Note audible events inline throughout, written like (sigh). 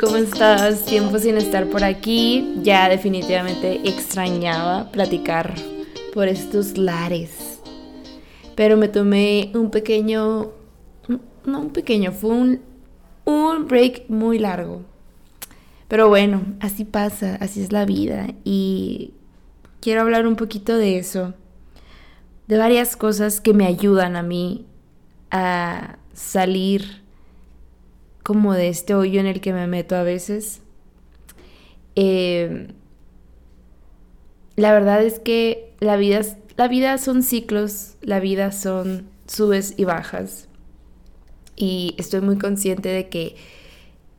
¿cómo estás? Tiempo sin estar por aquí. Ya definitivamente extrañaba platicar por estos lares. Pero me tomé un pequeño... No un pequeño, fue un, un break muy largo. Pero bueno, así pasa, así es la vida. Y quiero hablar un poquito de eso. De varias cosas que me ayudan a mí a salir como de este hoyo en el que me meto a veces. Eh, la verdad es que la vida, la vida son ciclos, la vida son subes y bajas. Y estoy muy consciente de que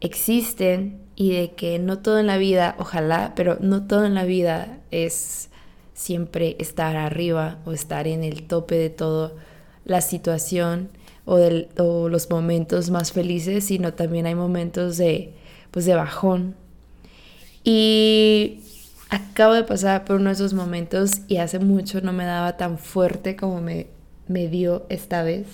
existen y de que no todo en la vida, ojalá, pero no todo en la vida es siempre estar arriba o estar en el tope de todo la situación o, los momentos más felices, sino también hay momentos de, pues de bajón. Y acabo de pasar por uno de esos momentos y hace mucho no me daba tan fuerte como me, me dio esta vez.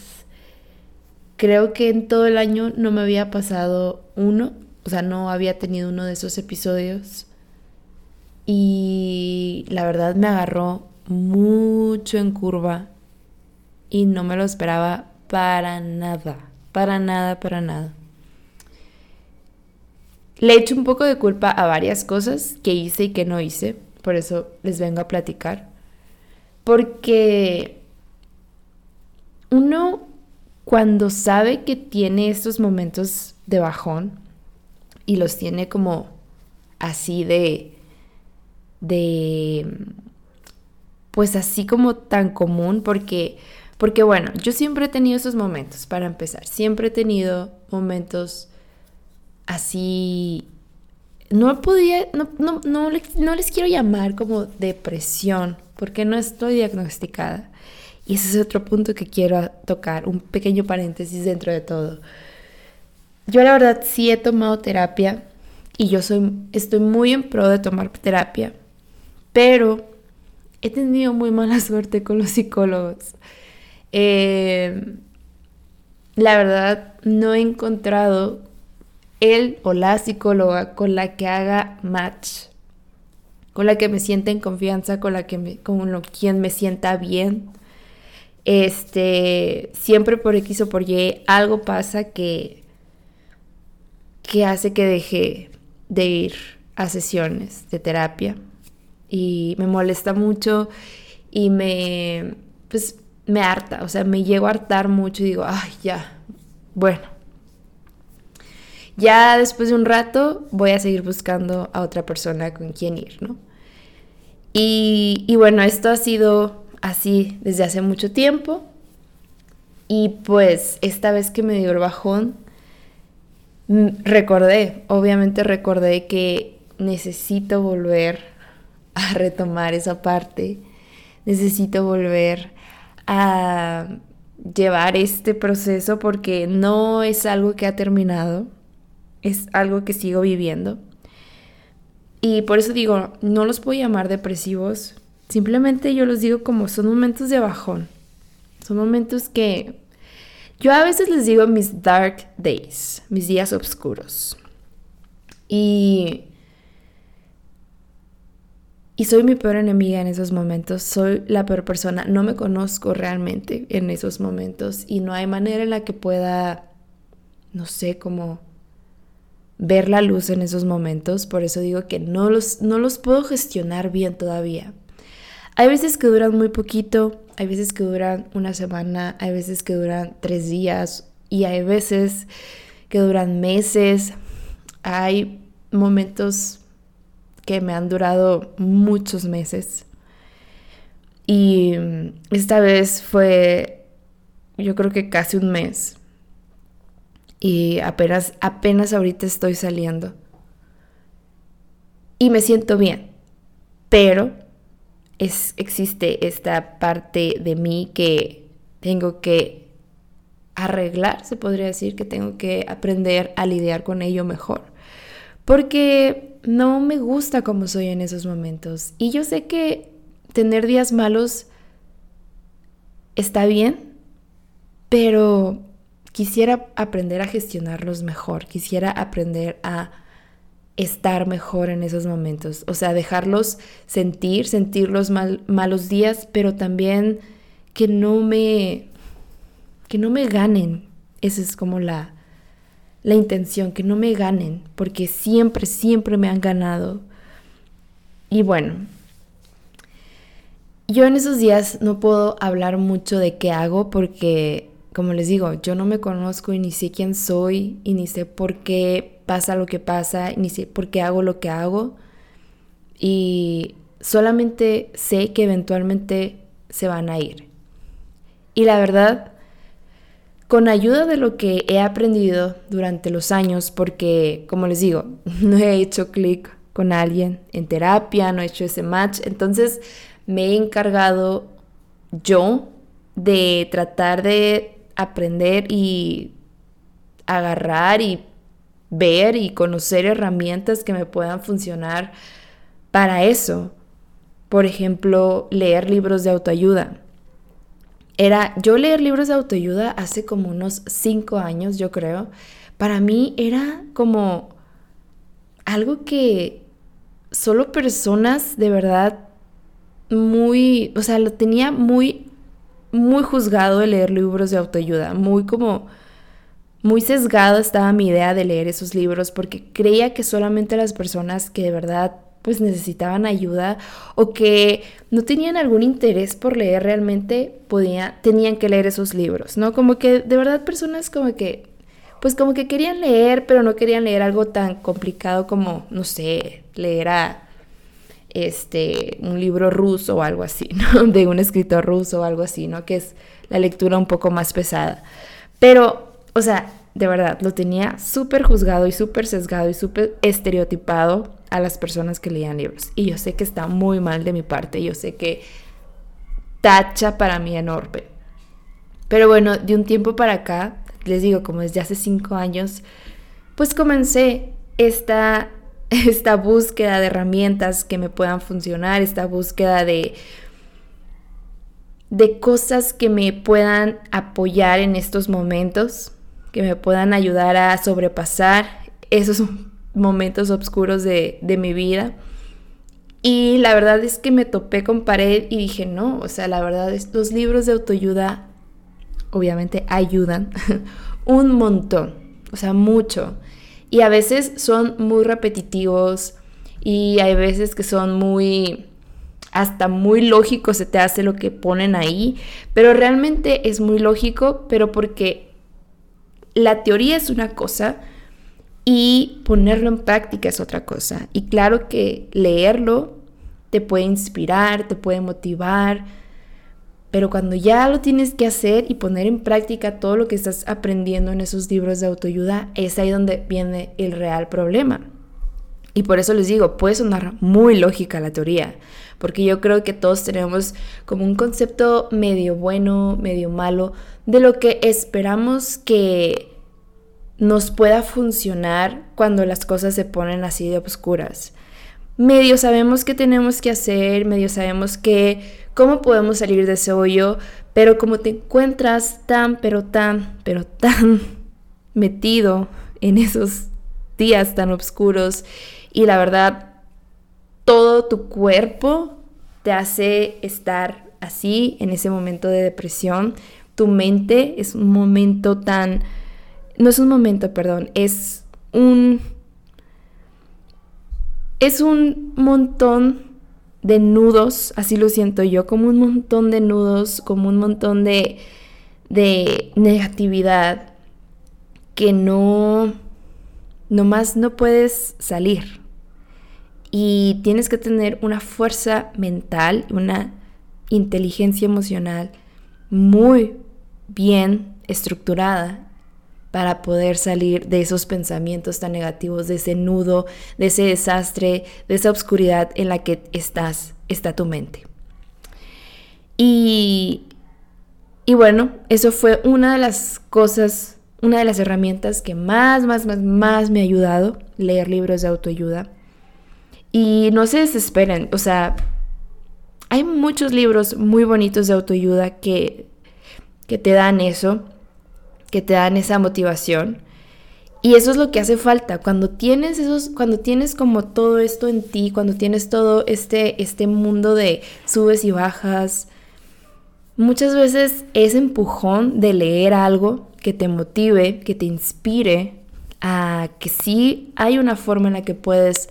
Creo que en todo el año no me había pasado uno, o sea, no había tenido uno de esos episodios. Y la verdad me agarró mucho en curva y no me lo esperaba para nada, para nada, para nada. Le echo un poco de culpa a varias cosas que hice y que no hice, por eso les vengo a platicar. Porque uno cuando sabe que tiene estos momentos de bajón y los tiene como así de de pues así como tan común porque porque bueno, yo siempre he tenido esos momentos, para empezar, siempre he tenido momentos así, no podía, no, no, no, no les quiero llamar como depresión, porque no estoy diagnosticada. Y ese es otro punto que quiero tocar, un pequeño paréntesis dentro de todo. Yo la verdad sí he tomado terapia y yo soy, estoy muy en pro de tomar terapia, pero he tenido muy mala (laughs) suerte con los psicólogos. Eh, la verdad, no he encontrado él o la psicóloga con la que haga match, con la que me sienta en confianza, con la que me, con quien me sienta bien. Este, siempre por X o por Y, algo pasa que, que hace que deje de ir a sesiones de terapia. Y me molesta mucho y me, pues, me harta, o sea, me llego a hartar mucho y digo, ay, ya, bueno. Ya después de un rato voy a seguir buscando a otra persona con quien ir, ¿no? Y, y bueno, esto ha sido así desde hace mucho tiempo. Y pues esta vez que me dio el bajón, mm, recordé, obviamente recordé que necesito volver a retomar esa parte, necesito volver a llevar este proceso porque no es algo que ha terminado, es algo que sigo viviendo. Y por eso digo, no los puedo llamar depresivos, simplemente yo los digo como son momentos de bajón, son momentos que yo a veces les digo mis dark days, mis días oscuros. Y y soy mi peor enemiga en esos momentos, soy la peor persona, no me conozco realmente en esos momentos. Y no hay manera en la que pueda, no sé, como ver la luz en esos momentos, por eso digo que no los, no los puedo gestionar bien todavía. Hay veces que duran muy poquito, hay veces que duran una semana, hay veces que duran tres días. Y hay veces que duran meses, hay momentos que me han durado muchos meses. Y esta vez fue, yo creo que casi un mes. Y apenas, apenas ahorita estoy saliendo. Y me siento bien. Pero existe esta parte de mí que tengo que arreglar, se podría decir, que tengo que aprender a lidiar con ello mejor. Porque no me gusta como soy en esos momentos. Y yo sé que tener días malos está bien, pero quisiera aprender a gestionarlos mejor, quisiera aprender a estar mejor en esos momentos. O sea, dejarlos sentir, sentir los malos días, pero también que no me, que no me ganen. Esa es como la, la intención, que no me ganen, porque siempre, siempre me han ganado. Y bueno, yo en esos días no puedo hablar mucho de qué hago porque, como les digo, yo no me conozco y ni sé quién soy y ni sé por qué pasa lo que pasa, ni sé por qué hago lo que hago. Y solamente sé que eventualmente se van a ir. Y la verdad, con ayuda de lo que he aprendido durante los años, porque como les digo, (laughs) no he hecho clic con alguien en terapia, no he hecho ese match, entonces me he encargado yo de tratar de aprender y agarrar y ver y conocer herramientas que me puedan funcionar para eso. Por ejemplo, leer libros de autoayuda. Era, yo leer libros de autoayuda hace como unos cinco años, yo creo. Para mí era como algo que solo personas de verdad muy, o sea, lo tenía muy, muy juzgado de leer libros de autoayuda, muy como, muy sesgado estaba mi idea de leer esos libros porque creía que solamente las personas que de verdad pues necesitaban ayuda o que no tenían algún interés por leer realmente podía, tenían que leer esos libros, ¿no? Como que de verdad personas como que, pues como que querían leer, pero no querían leer algo tan complicado como, no sé, leer a este, un libro ruso o algo así, (laughs) ¿no? De un escritor ruso o algo así, ¿no? Que es la lectura un poco más pesada. Pero, o sea, de verdad, lo tenía súper juzgado y súper sesgado y súper estereotipado a las personas que leían libros. Y yo sé que está muy mal de mi parte, yo sé que tacha para mí enorme. Pero bueno, de un tiempo para acá, les digo, como desde hace cinco años, pues comencé esta, (laughs) esta búsqueda de herramientas que me puedan funcionar, esta búsqueda de, de cosas que me puedan apoyar en estos momentos, que me puedan ayudar a sobrepasar esos momentos oscuros de, mi vida. Y la verdad es que me topé con pared y dije, no, o sea, la verdad, estos libros de autoayuda obviamente ayudan (laughs) un montón, o sea, mucho. Y a veces son muy repetitivos y hay veces que son muy, hasta muy lógico se te hace lo que ponen ahí, pero realmente es muy lógico, pero porque la teoría es una cosa, y ponerlo en práctica es otra cosa. Y claro que leerlo te puede inspirar, te puede motivar, pero cuando ya lo tienes que hacer y poner en práctica todo lo que estás aprendiendo en esos libros de autoayuda, es ahí donde viene el real problema. Y por eso les digo, puede sonar muy lógica la teoría, porque yo creo que todos tenemos como un concepto medio bueno, medio malo, de lo que esperamos que nos pueda funcionar cuando las cosas se ponen así de oscuras. Medio sabemos qué tenemos que hacer, medio sabemos que cómo podemos salir de ese hoyo, pero como te encuentras tan, pero tan, pero tan (laughs) metido en esos días tan oscuros y la verdad todo tu cuerpo te hace estar así en ese momento de depresión, tu mente es un momento tan no es un momento, perdón, es un, es un montón de nudos, así lo siento yo, como un montón de nudos, como un montón de, de negatividad que no, nomás no puedes salir. Y tienes que tener una fuerza mental, una inteligencia emocional muy bien estructurada para poder salir de esos pensamientos tan negativos, de ese nudo, de ese desastre, de esa oscuridad en la que estás, está tu mente. Y, y bueno, eso fue una de las cosas, una de las herramientas que más, más, más, más me ha ayudado, leer libros de autoayuda. Y no se desesperen, o sea, hay muchos libros muy bonitos de autoayuda que, que te dan eso que te dan esa motivación. Y eso es lo que hace falta. Cuando tienes esos, cuando tienes como todo esto en ti, cuando tienes todo este, este mundo de subes y bajas, muchas veces ese empujón de leer algo que te motive, que te inspire a que sí hay una forma en la que puedes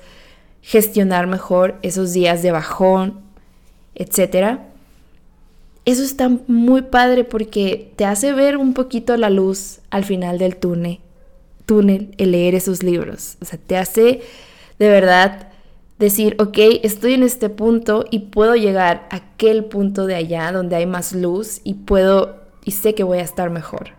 gestionar mejor esos días de bajón, etcétera. Eso está muy padre porque te hace ver un poquito la luz al final del túnel túnel el leer esos libros. O sea, te hace de verdad decir, ok, estoy en este punto y puedo llegar a aquel punto de allá donde hay más luz y puedo y sé que voy a estar mejor.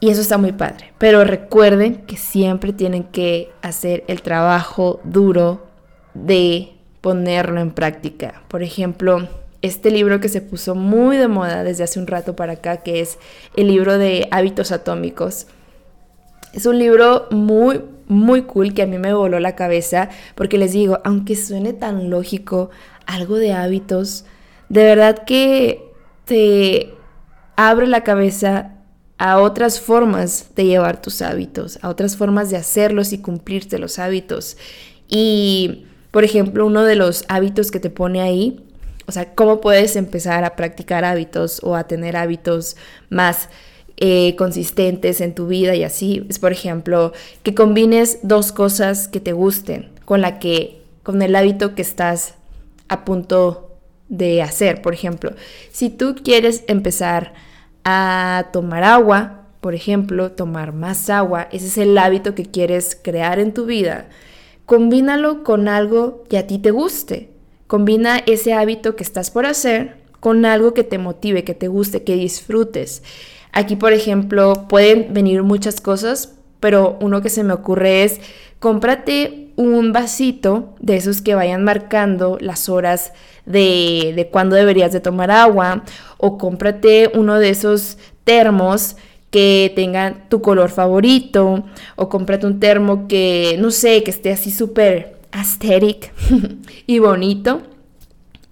Y eso está muy padre. Pero recuerden que siempre tienen que hacer el trabajo duro de ponerlo en práctica. Por ejemplo, este libro que se puso muy de moda desde hace un rato para acá, que es el libro de hábitos atómicos es un libro muy, muy cool que a mí me voló la cabeza porque les digo, aunque suene tan lógico, algo de hábitos, de verdad que te abre la cabeza a otras formas de llevar tus hábitos, a otras formas de hacerlos y cumplirte los hábitos. Y, por ejemplo, uno de los hábitos que te pone ahí, o sea, cómo puedes empezar a practicar hábitos o a tener hábitos más eh, consistentes en tu vida y así. Es, por ejemplo, que combines dos cosas que te gusten con la que, con el hábito que estás a punto de hacer. Por ejemplo, si tú quieres empezar a tomar agua, por ejemplo, tomar más agua, ese es el hábito que quieres crear en tu vida, combínalo con algo que a ti te guste. Combina ese hábito que estás por hacer con algo que te motive, que te guste, que disfrutes. Aquí, por ejemplo, pueden venir muchas cosas, pero uno que se me ocurre es cómprate un vasito de esos que vayan marcando las horas de, de cuándo deberías de tomar agua o cómprate uno de esos termos que tengan tu color favorito o cómprate un termo que no sé, que esté así súper aesthetic (laughs) y bonito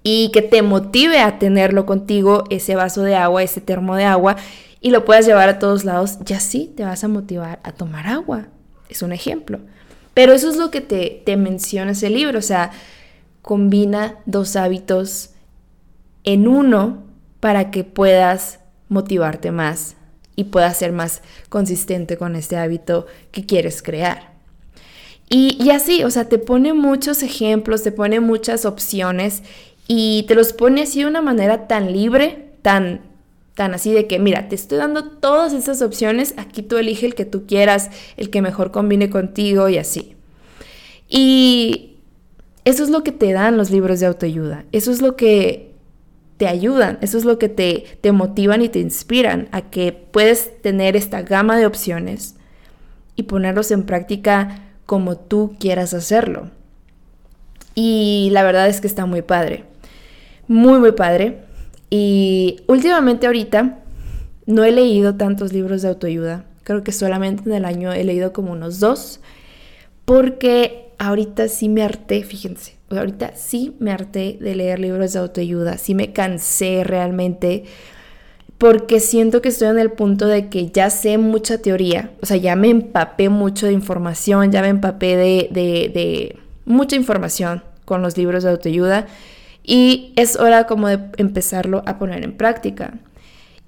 y que te motive a tenerlo contigo ese vaso de agua, ese termo de agua y lo puedas llevar a todos lados, ya sí te vas a motivar a tomar agua. Es un ejemplo. Pero eso es lo que te, te menciona ese libro, o sea, combina dos hábitos en uno para que puedas motivarte más y puedas ser más consistente con este hábito que quieres crear. Y, así, o sea, te pone muchos ejemplos, te pone muchas opciones y te los pone así de una manera tan libre, tan tan así de que, mira, te estoy dando todas esas opciones, aquí tú elige el que tú quieras, el que mejor combine contigo y así. Y eso es lo que te dan los libros de autoayuda, eso es lo que te ayudan, eso es lo que te, te motivan y te inspiran a que puedes tener esta gama de opciones y ponerlos en práctica como tú quieras hacerlo. Y la verdad es que está muy padre, muy, muy padre. Y últimamente ahorita no he leído tantos libros de autoayuda. Creo que solamente en el año he leído como unos dos. Porque ahorita sí me harté, fíjense. Ahorita sí me harté de leer libros de autoayuda. Sí me cansé realmente. Porque siento que estoy en el punto de que ya sé mucha teoría. O sea, ya me empapé mucho de información. Ya me empapé de, de, de mucha información con los libros de autoayuda y es hora como de empezarlo a poner en práctica.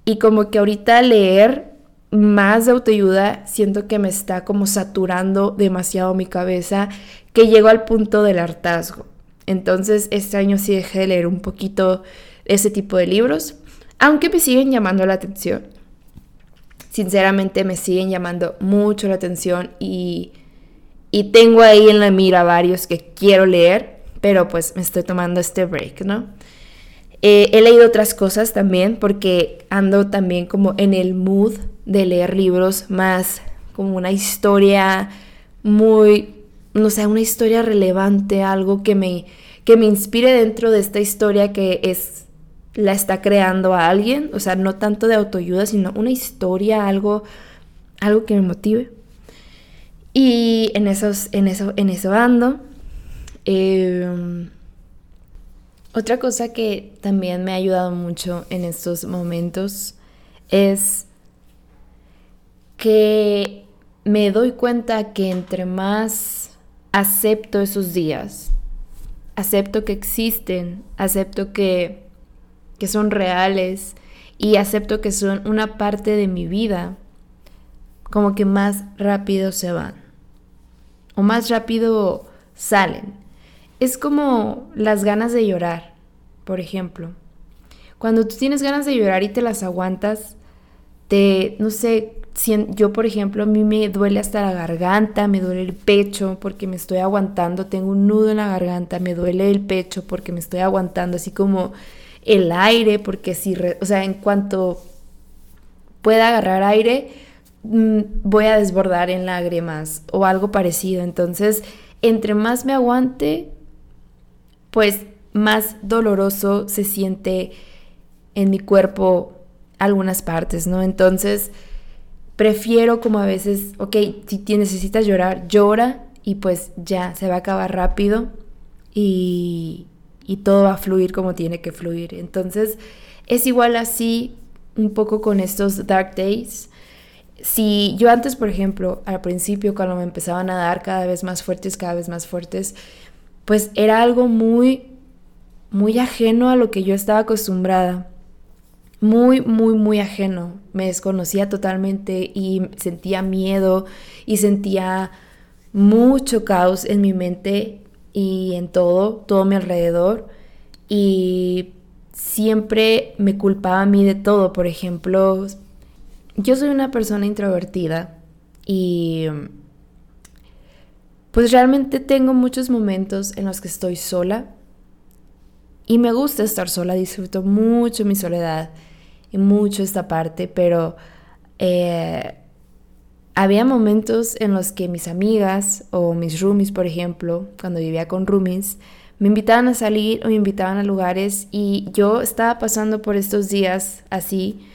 Y como que ahorita leer más de autoayuda siento que me está como saturando demasiado mi cabeza, que llego al punto del hartazgo. Entonces este año sí dejé de leer un poquito ese tipo de libros, aunque me siguen llamando la atención. Sinceramente me siguen llamando mucho la atención y, y tengo ahí en la mira varios que quiero leer, pero pues me estoy tomando este break, ¿no? Eh, he leído otras cosas también porque ando también como en el mood de leer libros más como una historia muy, no sé, una historia relevante, algo que me, que me inspire dentro de esta historia que es, la está creando a alguien, o sea, no tanto de autoayuda, sino una historia, algo, algo que me motive. Y en, esos, en, eso, en eso ando. Em, otra cosa que también me ha ayudado mucho en estos momentos es que me doy cuenta que entre más acepto esos días, acepto que existen, acepto que, que son reales y acepto que son una parte de mi vida, como que más rápido se van o más rápido salen. Es como las ganas de llorar, por ejemplo. Cuando tú tienes ganas de llorar y te las aguantas, te, no sé, yo por ejemplo, a mí me duele hasta la garganta, me duele el pecho porque me estoy aguantando, tengo un nudo en la garganta, me duele el pecho porque me estoy aguantando, así como el aire, porque si, o sea, en cuanto pueda agarrar aire, mm, voy a desbordar en lágrimas o algo parecido. Entonces, entre más me aguante, pues más doloroso se siente en mi cuerpo algunas partes, ¿no? Entonces, prefiero como a veces, ok, si necesitas llorar, llora y pues ya, se va a acabar rápido y, y todo va a fluir como tiene que fluir. Entonces, es igual así un poco con estos dark days. Si yo antes, por ejemplo, al principio cuando me empezaban a dar cada vez más fuertes, cada vez más fuertes, pues era algo muy, muy ajeno a lo que yo estaba acostumbrada muy, muy, muy ajeno. Me desconocía totalmente y sentía miedo y sentía mucho caos en mi mente y en todo, todo mi alrededor. Y siempre me culpaba a mí de todo. Por ejemplo, yo soy una persona introvertida y pues realmente tengo muchos momentos en los que estoy sola. Y me gusta estar sola, disfruto mucho mi soledad mucho esta parte, pero eh, había momentos en los que mis amigas o mis roomies, por ejemplo, cuando vivía con roomies, me invitaban a salir o me invitaban a lugares y yo estaba pasando por estos días así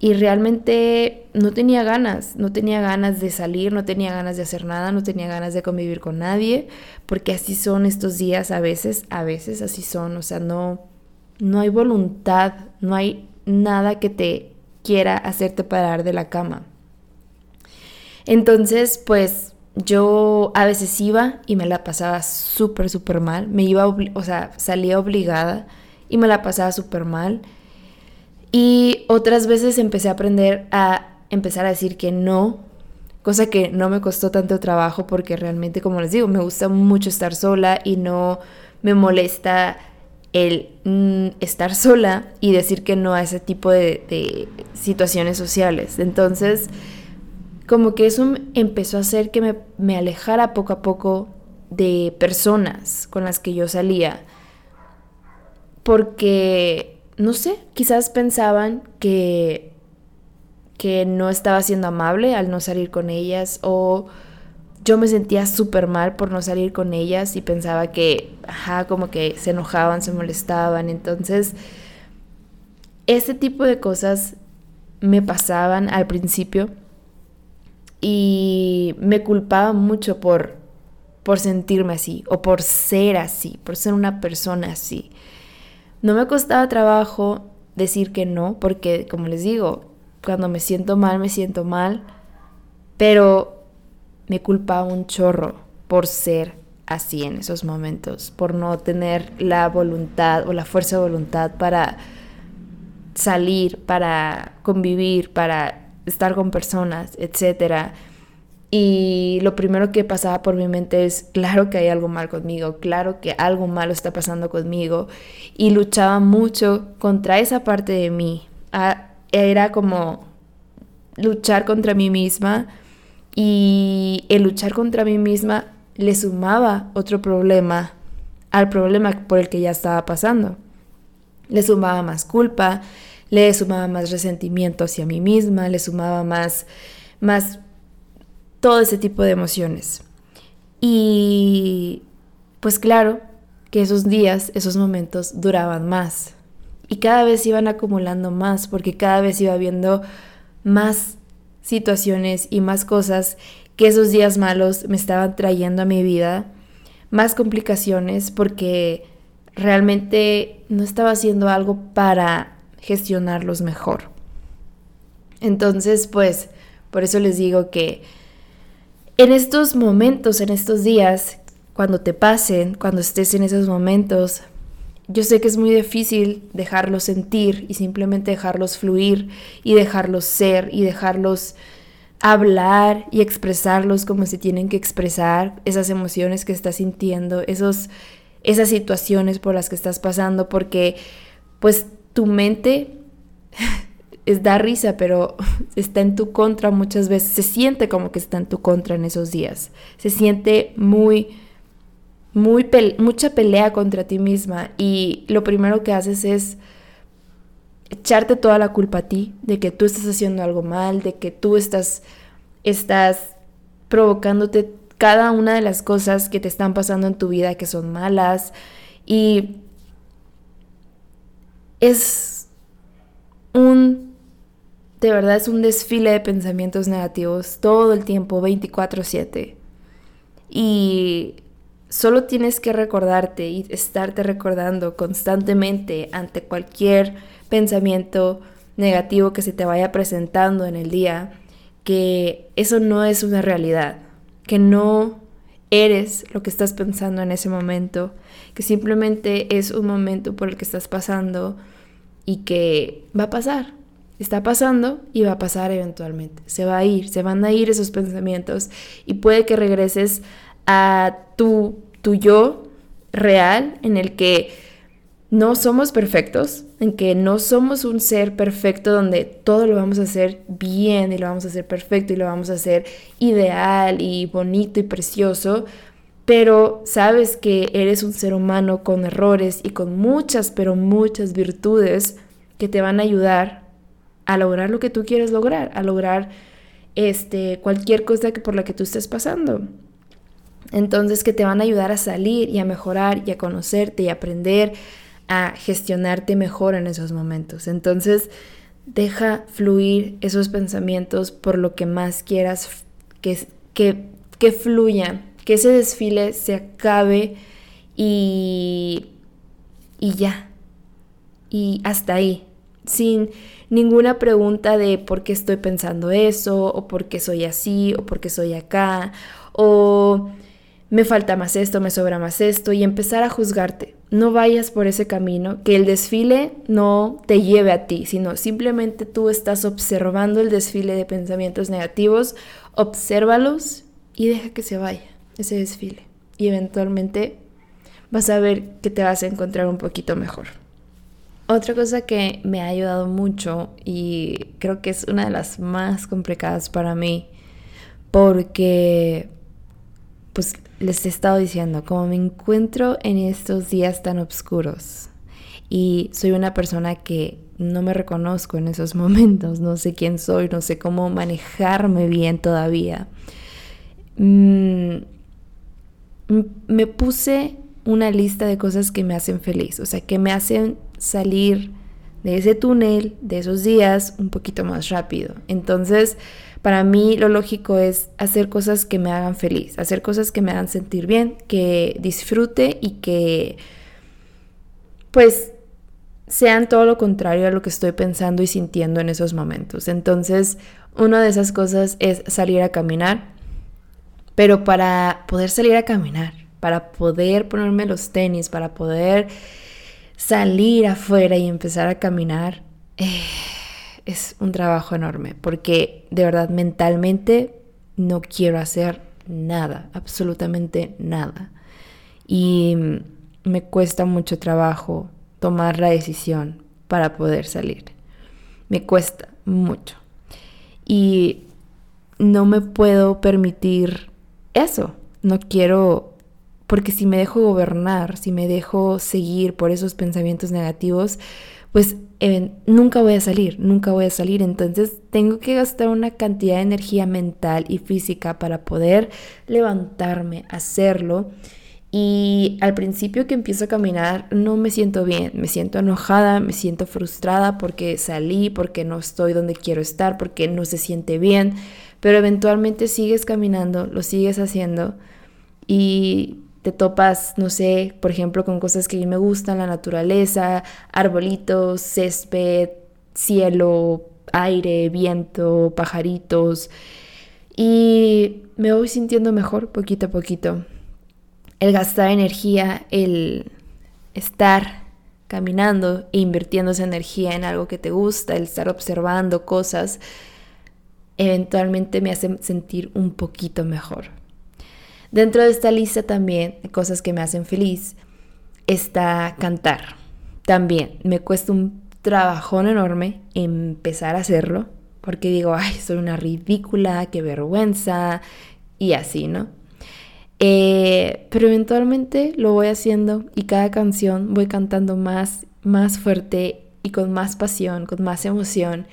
y realmente no tenía ganas, no tenía ganas de salir, no tenía ganas de hacer nada, no tenía ganas de convivir con nadie, porque así son estos días a veces, a veces así son, o sea, no no hay voluntad, no hay nada que te quiera hacerte parar de la cama. Entonces, pues yo a veces iba y me la pasaba súper, súper mal. Me iba, o sea, salía obligada y me la pasaba súper mal. Y otras veces empecé a aprender a empezar a decir que no, cosa que no me costó tanto trabajo porque realmente, como les digo, me gusta mucho estar sola y no me molesta el mm, estar sola y decir que no a ese tipo de, situaciones sociales. Entonces, como que eso empezó a hacer que me, me, alejara poco a poco de personas con las que yo salía. Porque, no sé, quizás pensaban que, que no estaba siendo amable al no salir con ellas o yo me sentía súper mal por no salir con ellas y pensaba que, ajá, como que se enojaban, se molestaban. Entonces, ese tipo de cosas me pasaban al principio y me culpaba mucho por, por sentirme así o por ser así, por ser una persona así. No me costaba trabajo decir que no, porque como les digo, cuando me siento mal, me siento mal, pero me culpaba un chorro por ser así en esos momentos, por no tener la voluntad o la fuerza de voluntad para salir, para convivir, para estar con personas, etc. Y lo primero que pasaba por mi mente es, claro que hay algo mal conmigo, claro que algo malo está pasando conmigo. Y luchaba mucho contra esa parte de mí. Ah, era como luchar contra mí misma y el luchar contra mí misma le sumaba otro problema al problema por el que ya estaba pasando. Le sumaba más culpa, le sumaba más resentimiento hacia mí misma, le sumaba más, más todo ese tipo de emociones. Y pues claro que esos días, esos momentos duraban más. Y cada vez iban acumulando más porque cada vez iba viendo más situaciones y más cosas que esos días malos me estaban trayendo a mi vida, más complicaciones porque realmente no estaba haciendo algo para gestionarlos mejor. Entonces, pues, por eso les digo que en estos momentos, en estos días, cuando te pasen, cuando estés en esos momentos, yo sé que es muy difícil dejarlos sentir y simplemente dejarlos fluir y dejarlos ser y dejarlos hablar y expresarlos como se tienen que expresar, esas emociones que estás sintiendo, esos, esas situaciones por las que estás pasando, porque pues tu mente (laughs) es da risa, pero (laughs) está en tu contra muchas veces, se siente como que está en tu contra en esos días, se siente muy muy mucha pelea contra ti misma. Y lo primero que haces es echarte toda la culpa a ti de que tú estás haciendo algo mal, de que tú estás, estás provocándote cada una de las cosas que te están pasando en tu vida que son malas. Y es un, de verdad es un desfile de pensamientos negativos todo el tiempo, 24/7. Y Solo tienes que recordarte y estarte recordando constantemente ante cualquier pensamiento negativo que se te vaya presentando en el día, que eso no es una realidad, que no eres lo que estás pensando en ese momento, que simplemente es un momento por el que estás pasando y que va a pasar. Está pasando y va a pasar eventualmente. Se va a ir, se van a ir esos pensamientos y puede que regreses a tu, tu yo real en el que no somos perfectos, en que no somos un ser perfecto donde todo lo vamos a hacer bien y lo vamos a hacer perfecto y lo vamos a hacer ideal y bonito y precioso, pero sabes que eres un ser humano con errores y con muchas, pero muchas virtudes que te van a ayudar a lograr lo que tú quieres lograr, a lograr este, cualquier cosa que por la que tú estés pasando. Entonces que te van a ayudar a salir y a mejorar y a conocerte y aprender a gestionarte mejor en esos momentos. Entonces deja fluir esos pensamientos por lo que más quieras que, que, que fluya, que ese desfile se acabe y, y ya. Y hasta ahí, sin ninguna pregunta de por qué estoy pensando eso, o por qué soy así, o por qué soy acá, o me falta más esto, me sobra más esto, y empezar a juzgarte. No vayas por ese camino, que el desfile no te lleve a ti, sino simplemente tú estás observando el desfile de pensamientos negativos, obsérvalos y deja que se vaya ese desfile. Y eventualmente vas a ver que te vas a encontrar un poquito mejor. Otra cosa que me ha ayudado mucho y creo que es una de las más complicadas para mí, porque pues les he estado diciendo, como me encuentro en estos días tan oscuros y soy una persona que no me reconozco en esos (laughs) momentos, no sé quién soy, no sé cómo manejarme bien todavía. Mm, me puse una lista de cosas que me hacen feliz, o sea, que me hacen salir de ese túnel, de esos días, un poquito más rápido. Entonces, para mí lo lógico es hacer cosas que me hagan feliz, hacer cosas que me hagan sentir bien, que disfrute y que pues sean todo lo contrario a lo que estoy pensando y sintiendo en esos momentos. Entonces, una de esas cosas es salir a caminar, pero para poder salir a caminar, para poder ponerme los tenis, para poder salir afuera y empezar a caminar, eh, es un trabajo enorme porque de verdad mentalmente no quiero hacer nada, absolutamente nada. Y me cuesta mucho trabajo tomar la decisión para poder salir. Me cuesta mucho. Y no me puedo permitir eso. No quiero, porque si me dejo gobernar, si me dejo seguir por esos pensamientos negativos, pues nunca voy a salir, nunca voy a salir. Entonces tengo que gastar una cantidad de energía mental y física para poder levantarme, hacerlo. Y al principio que empiezo a caminar no me siento bien, me siento enojada, me siento frustrada porque salí, porque no estoy donde quiero estar, porque no se siente bien, pero eventualmente sigues caminando, lo sigues haciendo y te topas, no sé, por ejemplo, con cosas que a mí me gustan, la naturaleza, arbolitos, césped, cielo, aire, viento, pajaritos. Y me voy sintiendo mejor poquito a poquito. El gastar energía, el estar caminando e invirtiendo esa energía en algo que te gusta, el estar observando cosas, eventualmente me hace sentir un poquito mejor. Dentro de esta lista también de cosas que me hacen feliz está cantar. También me cuesta un trabajón enorme empezar a hacerlo porque digo, ay, soy una ridícula, qué vergüenza y así, ¿no? Eh, pero eventualmente lo voy haciendo y cada canción voy cantando más, más fuerte y con más pasión, con más emoción.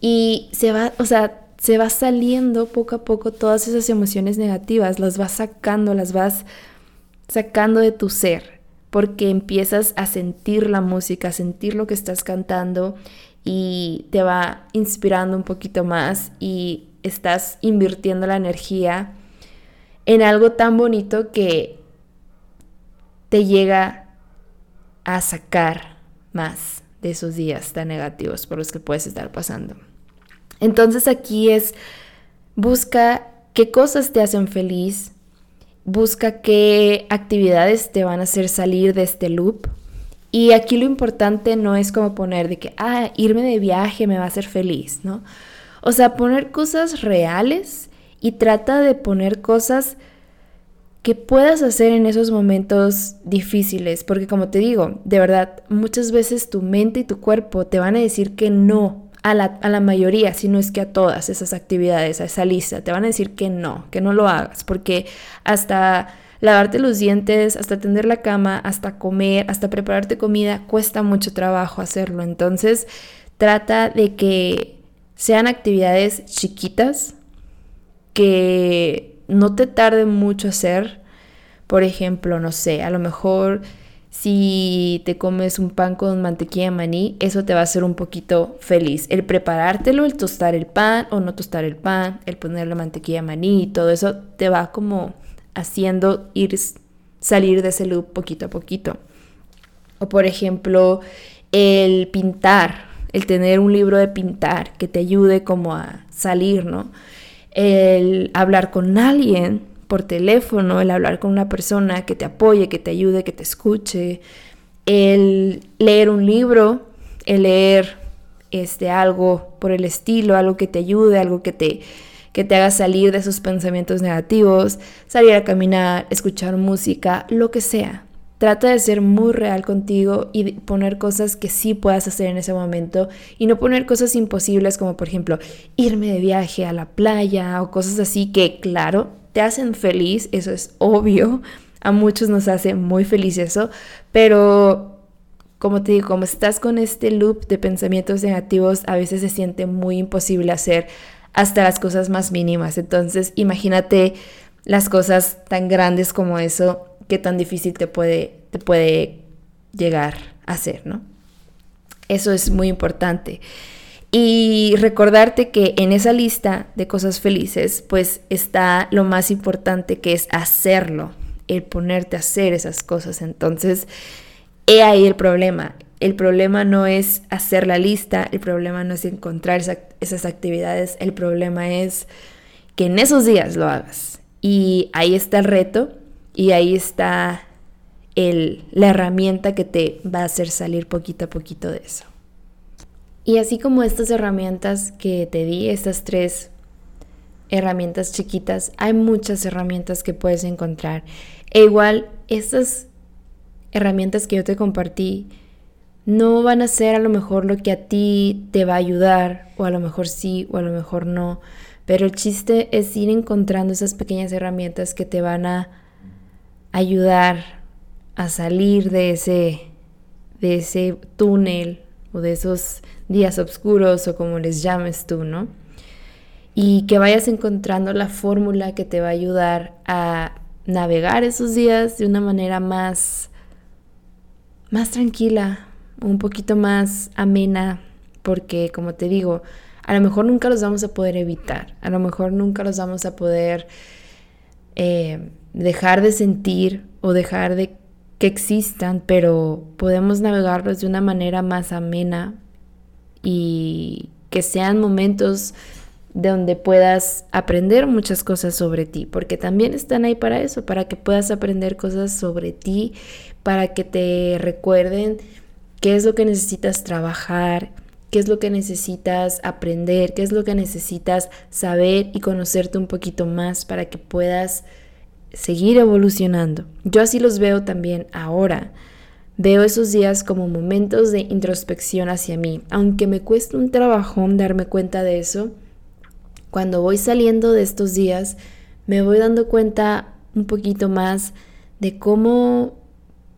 Y se va, o sea, se va saliendo poco a poco todas esas emociones negativas, las vas sacando, las vas sacando de tu ser, porque empiezas a sentir la música, a sentir lo que estás cantando y te va inspirando un poquito más y estás invirtiendo la energía en algo tan bonito que te llega a sacar más de esos días tan negativos por los que puedes estar pasando. Entonces aquí es, busca qué cosas te hacen feliz, busca qué actividades te van a hacer salir de este loop. Y aquí lo importante no es como poner de que, ah, irme de viaje me va a hacer feliz, ¿no? O sea, poner cosas reales y trata de poner cosas que puedas hacer en esos momentos difíciles, porque como te digo, de verdad, muchas veces tu mente y tu cuerpo te van a decir que no a la, mayoría, si no es que a todas esas actividades, a esa lista, te van a decir que no, que no lo hagas, porque hasta lavarte los dientes, hasta tender la cama, hasta comer, hasta prepararte comida, cuesta mucho trabajo hacerlo. Entonces, trata de que sean actividades chiquitas, que no te tarden mucho hacer. Por ejemplo, no sé, a lo mejor si te comes un pan con mantequilla de maní, eso te va a hacer un poquito feliz. El preparártelo, el tostar el pan o no tostar el pan, el poner la mantequilla de maní, todo eso te va como haciendo ir salir de ese loop poquito a poquito. O por ejemplo, el pintar, el tener un libro de pintar que te ayude como a salir, ¿no? El hablar con alguien por teléfono, el hablar con una persona que te apoye, que te ayude, que te escuche, el leer un libro, el leer este, algo por el estilo, algo que te ayude, algo que te, que te haga salir de esos pensamientos negativos, salir a caminar, escuchar música, lo que sea. Trata de ser muy real contigo y poner cosas que sí puedas hacer en ese momento y no poner cosas imposibles como por ejemplo irme de viaje a la playa o cosas así que claro, te hacen feliz, eso es obvio, a muchos nos hace muy feliz eso, pero como te digo, como estás con este loop de pensamientos negativos, a veces se siente muy imposible hacer hasta las cosas más mínimas. Entonces, imagínate las cosas tan grandes como eso, qué tan difícil te puede, te puede llegar a hacer, ¿no? Eso es muy importante. Y recordarte que en esa lista de cosas felices, pues está lo más importante que es hacerlo, el ponerte a hacer esas cosas. Entonces, he ahí el problema. El problema no es hacer la lista, el problema no es encontrar esas actividades, el problema es que en esos días lo hagas. Y ahí está el reto y ahí está el, la herramienta que te va a hacer salir poquito a poquito de eso. Y así como estas herramientas que te di, estas tres herramientas chiquitas, hay muchas herramientas que puedes encontrar. E igual, estas herramientas que yo te compartí no van a ser a lo mejor lo que a ti te va a ayudar, o a lo mejor sí, o a lo mejor no. Pero el chiste es ir encontrando esas pequeñas herramientas que te van a ayudar a salir de ese, de ese túnel o de esos días oscuros o como les llames tú, ¿no? Y que vayas encontrando la fórmula que te va a ayudar a navegar esos días de una manera más, más tranquila, un poquito más amena, porque como te digo, a lo mejor nunca los vamos a poder evitar, a lo mejor nunca los vamos a poder eh, dejar de sentir o dejar de que existan, pero podemos navegarlos de una manera más amena y que sean momentos donde puedas aprender muchas cosas sobre ti, porque también están ahí para eso, para que puedas aprender cosas sobre ti, para que te recuerden qué es lo que necesitas trabajar, qué es lo que necesitas aprender, qué es lo que necesitas saber y conocerte un poquito más para que puedas seguir evolucionando. Yo así los veo también ahora. Veo esos días como momentos de introspección hacia mí, aunque me cuesta un trabajón darme cuenta de eso. Cuando voy saliendo de estos días, me voy dando cuenta un poquito más de cómo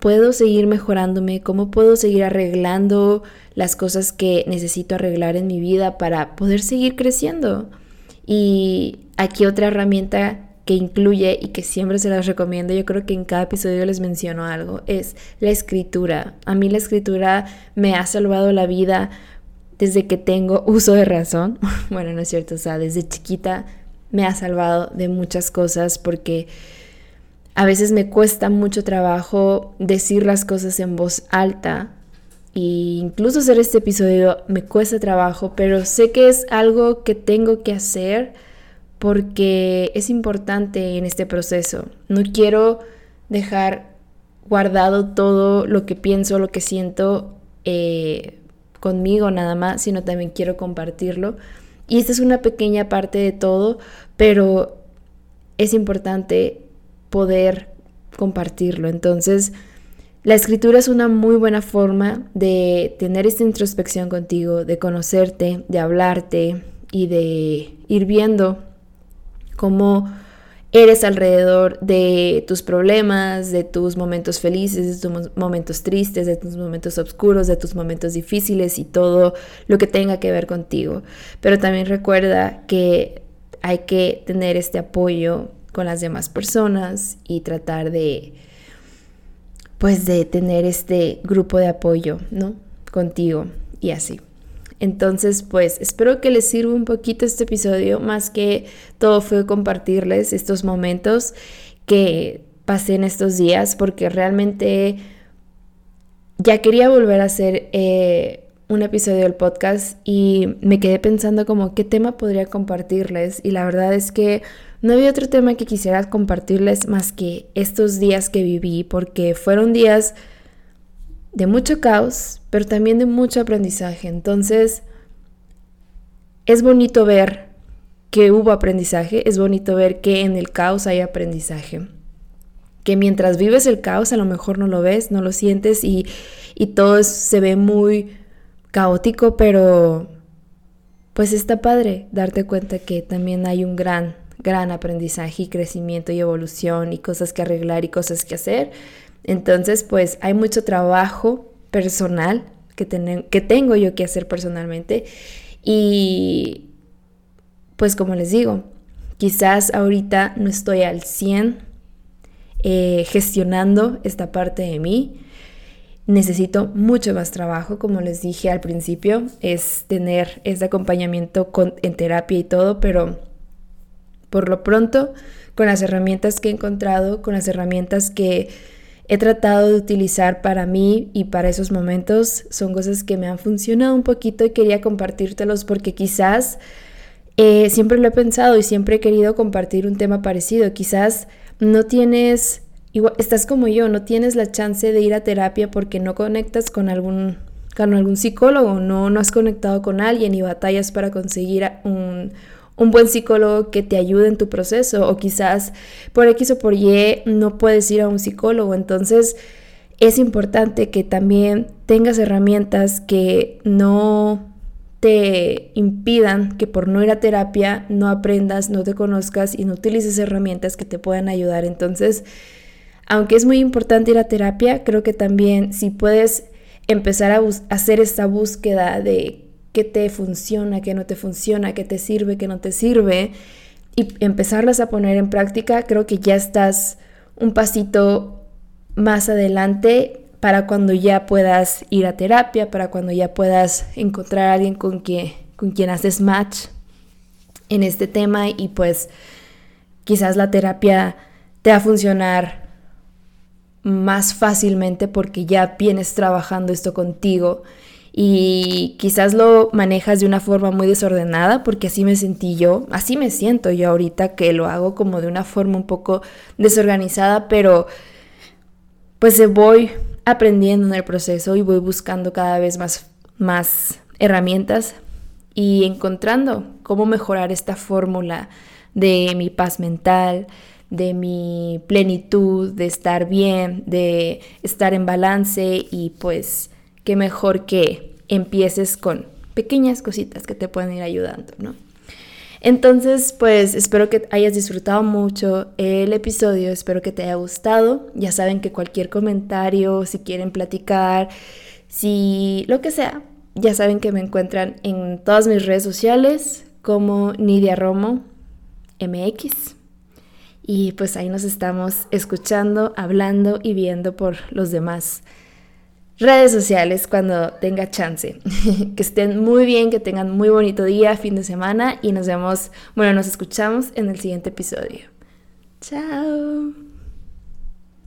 puedo seguir mejorándome, cómo puedo seguir arreglando las cosas que necesito arreglar en mi vida para poder seguir creciendo. Y aquí otra herramienta que incluye y que siempre se las recomiendo, yo creo que en cada episodio les menciono algo, es la escritura. A mí la escritura me ha salvado la vida desde que tengo uso de razón. (laughs) bueno, no es cierto, o sea, desde chiquita me ha salvado de muchas cosas porque a veces me cuesta mucho trabajo decir las cosas en voz alta. E incluso hacer este episodio me cuesta trabajo, pero sé que es algo que tengo que hacer porque es importante en este proceso. No quiero dejar guardado todo lo que pienso, lo que siento eh, conmigo nada más, sino también quiero compartirlo. Y esta es una pequeña parte de todo, pero es importante poder compartirlo. Entonces, la escritura es una muy buena forma de tener esta introspección contigo, de conocerte, de hablarte y de ir viendo cómo eres alrededor de tus problemas, de tus momentos felices, de tus momentos tristes, de tus momentos oscuros, de tus momentos difíciles y todo lo que tenga que ver contigo. Pero también recuerda que hay que tener este apoyo con las demás personas y tratar de pues de tener este grupo de apoyo, ¿no? Contigo y así. Entonces, pues espero que les sirva un poquito este episodio, más que todo fue compartirles estos momentos que pasé en estos días, porque realmente ya quería volver a hacer eh, un episodio del podcast y me quedé pensando como qué tema podría compartirles. Y la verdad es que no había otro tema que quisiera compartirles más que estos días que viví, porque fueron días de mucho caos, pero también de mucho aprendizaje. Entonces, es bonito ver que hubo aprendizaje, es bonito ver que en el caos hay aprendizaje. Que mientras vives el caos a lo mejor no lo ves, no lo sientes y, y todo se ve muy caótico, pero pues está padre darte cuenta que también hay un gran gran aprendizaje y crecimiento y evolución y cosas que arreglar y cosas que hacer. Entonces, pues hay mucho trabajo personal que, que tengo yo que hacer personalmente y pues como les digo, quizás ahorita no estoy al 100 eh, gestionando esta parte de mí. Necesito mucho más trabajo, como les dije al principio, es tener este acompañamiento con, en terapia y todo, pero por lo pronto, con las herramientas que he encontrado, con las herramientas que he tratado de utilizar para mí y para esos momentos, son cosas que me han funcionado un poquito y quería compartírtelos porque quizás eh, siempre lo he pensado y siempre he querido compartir un tema parecido. Quizás no tienes, igual, estás como yo, no tienes la chance de ir a terapia porque no conectas con algún con algún psicólogo, no, no has conectado con alguien y batallas para conseguir un, un buen psicólogo que te ayude en tu proceso o quizás por X o por Y no puedes ir a un psicólogo. Entonces es importante que también tengas herramientas que no te impidan que por no ir a terapia no aprendas, no te conozcas y no utilices herramientas que te puedan ayudar. Entonces, aunque es muy importante ir a terapia, creo que también si puedes empezar a hacer esta búsqueda de qué te funciona, qué no te funciona, qué te sirve, qué no te sirve, y empezarlas a poner en práctica, creo que ya estás un pasito más adelante para cuando ya puedas ir a terapia, para cuando ya puedas encontrar a alguien con, con quien haces match en este tema y pues quizás la terapia te va a funcionar más fácilmente porque ya vienes trabajando esto contigo y quizás lo manejas de una forma muy desordenada porque así me sentí yo, así me siento yo ahorita que lo hago como de una forma un poco desorganizada, pero pues voy aprendiendo en el proceso y voy buscando cada vez más, más herramientas y encontrando cómo mejorar esta fórmula de mi paz mental, de mi plenitud, de estar bien, de estar en balance y pues qué mejor que empieces con pequeñas cositas que te pueden ir ayudando, ¿no? Entonces, pues espero que hayas disfrutado mucho el episodio, espero que te haya gustado. Ya saben que cualquier comentario, si quieren platicar, si lo que sea, ya saben que me encuentran en todas mis redes sociales como Nidia Romo MX. Y pues ahí nos estamos escuchando, hablando y viendo por los demás redes sociales cuando tenga chance. (laughs) que estén muy bien, que tengan muy bonito día, fin de semana y nos vemos, bueno, nos escuchamos en el siguiente episodio. Chao.